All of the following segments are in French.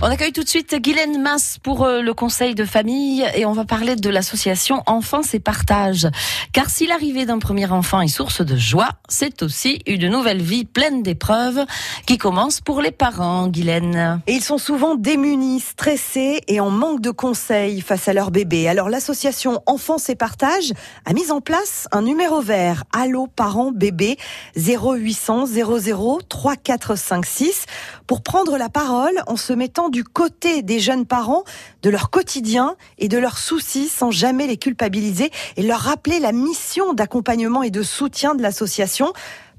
On accueille tout de suite Guylaine Masse pour euh, le conseil de famille et on va parler de l'association Enfance et Partage. Car si l'arrivée d'un premier enfant est source de joie, c'est aussi une nouvelle vie pleine d'épreuves qui commence pour les parents, Guylaine. Et ils sont souvent démunis, stressés et en manque de conseils face à leur bébé. Alors l'association Enfance et Partage a mis en place un numéro vert Allo parents bébé 0800 00 3456 pour prendre la parole en se mettant du côté des jeunes parents, de leur quotidien et de leurs soucis sans jamais les culpabiliser et leur rappeler la mission d'accompagnement et de soutien de l'association.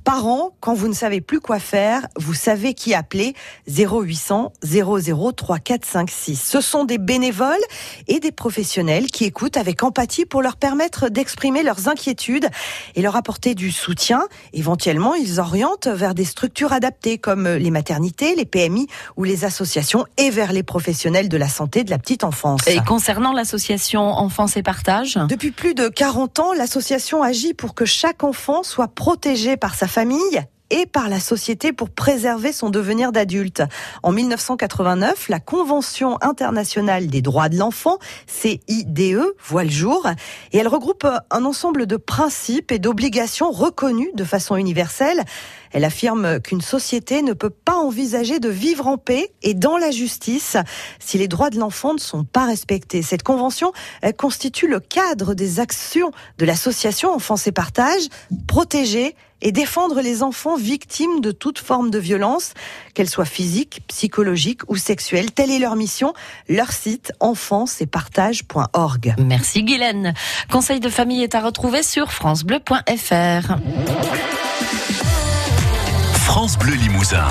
Parents, quand vous ne savez plus quoi faire, vous savez qui appeler 0800 00 3456. Ce sont des bénévoles et des professionnels qui écoutent avec empathie pour leur permettre d'exprimer leurs inquiétudes et leur apporter du soutien. Éventuellement, ils orientent vers des structures adaptées comme les maternités, les PMI ou les associations et vers les professionnels de la santé de la petite enfance. Et concernant l'association Enfance et Partage? Depuis plus de 40 ans, l'association agit pour que chaque enfant soit protégé par sa famille et par la société pour préserver son devenir d'adulte. En 1989, la Convention internationale des droits de l'enfant, CIDE, voit le jour et elle regroupe un ensemble de principes et d'obligations reconnus de façon universelle. Elle affirme qu'une société ne peut pas envisager de vivre en paix et dans la justice si les droits de l'enfant ne sont pas respectés. Cette convention constitue le cadre des actions de l'association Enfance et Partage, protéger et défendre les enfants victimes de toute forme de violence, qu'elle soit physique, psychologique ou sexuelle. Telle est leur mission. Leur site enfanceetpartage.org. Merci Guylaine. Conseil de famille est à retrouver sur francebleu.fr. Bleu Limousin.